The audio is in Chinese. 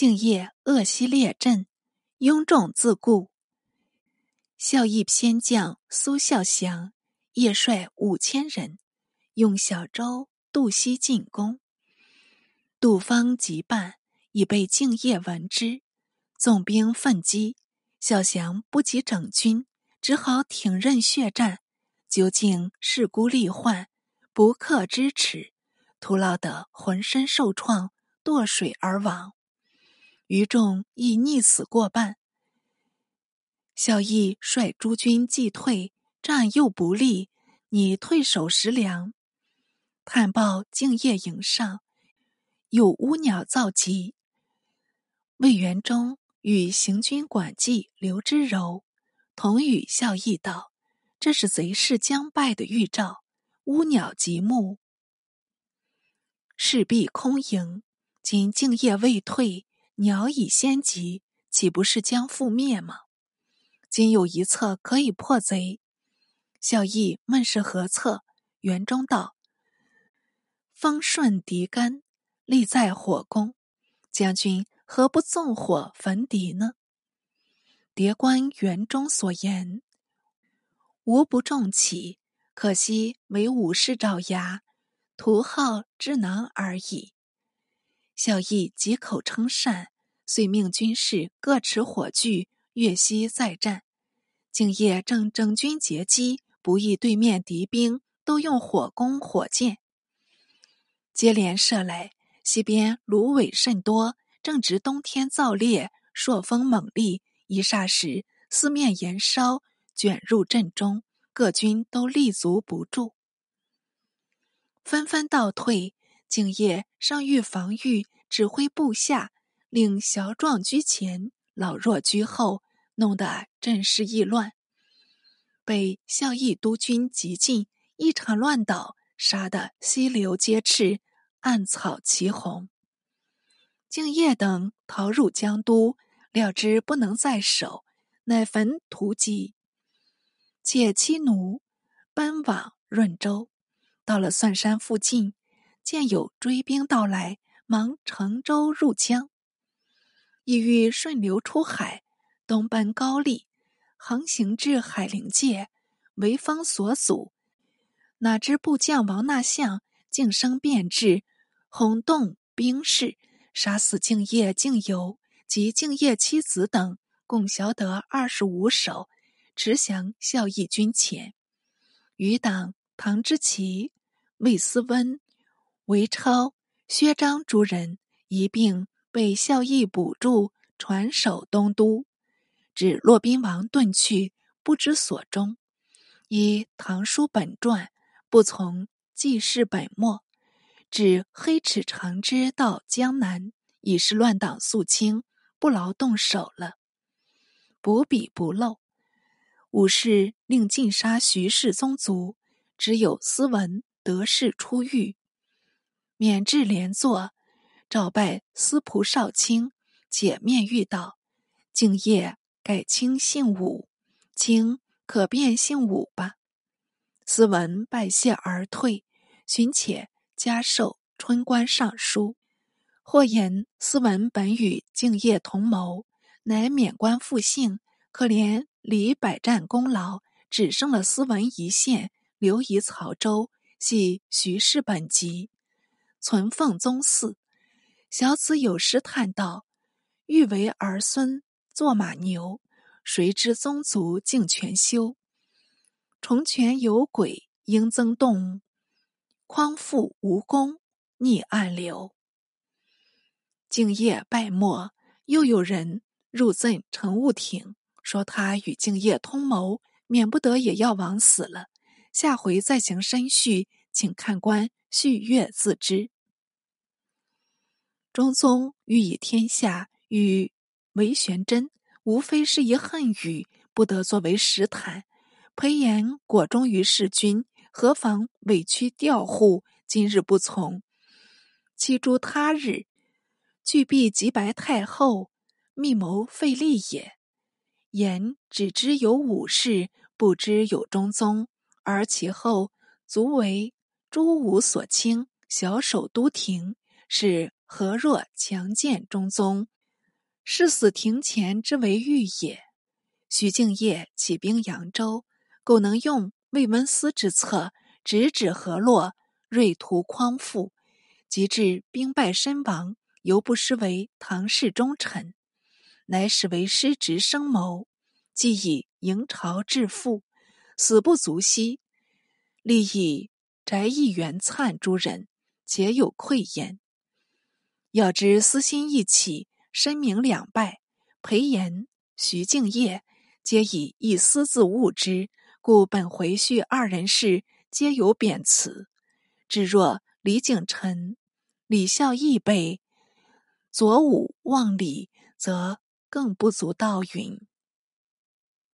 敬业恶西列阵，雍仲自固。孝义偏将苏孝祥夜率五千人，用小舟渡西进攻。杜方急办，已被敬业闻之，纵兵奋击。孝祥不及整军，只好挺刃血战。究竟势孤力患，不克支持，徒劳得浑身受创，堕水而亡。余众亦溺死过半。孝义率诸军既退，战又不利，拟退守食粮。探报敬业营上，有乌鸟造疾。魏元忠与行军管记刘知柔同与孝义道：“这是贼势将败的预兆。乌鸟极目，势必空营。今敬业未退，鸟已先集，岂不是将覆灭吗？”今有一策可以破贼，孝义问是何策？元忠道：“风顺敌干，利在火攻。将军何不纵火焚敌呢？”叠观元忠所言，无不重启，可惜为武士爪牙，徒好智囊而已。孝义几口称善，遂命军士各持火炬。越西再战，敬业正整军截击，不意对面敌兵都用火攻火箭，接连射来。西边芦苇甚多，正值冬天燥烈，朔风猛烈，一霎时四面燃烧，卷入阵中，各军都立足不住，纷纷倒退。敬业上欲防御，指挥部下令小壮居前。老弱居后，弄得阵势易乱。被孝义督军急进，一场乱倒，杀得溪流皆赤，暗草齐红。敬业等逃入江都，料知不能再守，乃焚屠济，且妻奴奔往润州。到了蒜山附近，见有追兵到来，忙乘舟入江。意欲顺流出海，东奔高丽，航行至海陵界，为风所阻。哪知部将王纳相竟生变质，轰动兵士，杀死敬业、敬游及敬业妻子等，共小得二十五首，持降孝义军前。余党唐之奇、魏思温、韦超、薛章诸人一并。被孝义捕住，传首东都，指骆宾王遁去，不知所终。依唐书本传，不从记事本末，指黑齿长枝到江南，已是乱党肃清，不劳动手了。补笔不漏，武士令尽杀徐氏宗族，只有斯文得势出狱，免治连坐。召拜司仆少卿，解面欲道：“敬业改卿姓武，卿可变姓武吧。”斯文拜谢而退，寻且加授春官尚书。或言斯文本与敬业同谋，乃免官复姓。可怜李百战功劳，只剩了斯文一线，留遗曹州，系徐氏本籍，存奉宗嗣。小子有时叹道：“欲为儿孙做马牛，谁知宗族竟全休。重泉有鬼应增动，匡复无功逆暗流。”敬业败没，又有人入赠乘务艇，说他与敬业通谋，免不得也要枉死了。下回再行申叙，请看官续阅自知。中宗欲以天下与韦玄真，无非是一恨语，不得作为实谈。裴炎果忠于弑君，何妨委屈调护？今日不从，期诸他日，俱必及白太后，密谋废立也。言只知有武士，不知有中宗，而其后足为诸武所轻，小守都亭，是。何若强谏中宗，誓死庭前之为御也。徐敬业起兵扬州，苟能用魏温思之策，直指河洛，锐图匡复，及至兵败身亡，犹不失为唐氏忠臣，乃使为师侄生谋，既以迎朝致富，死不足惜，立以翟义元粲诸人，皆有愧焉。要知私心一起，身名两败，裴炎、徐敬业皆以一私自误之，故本回叙二人事，皆有贬词。至若李景臣、李孝义辈左武望礼，则更不足道允。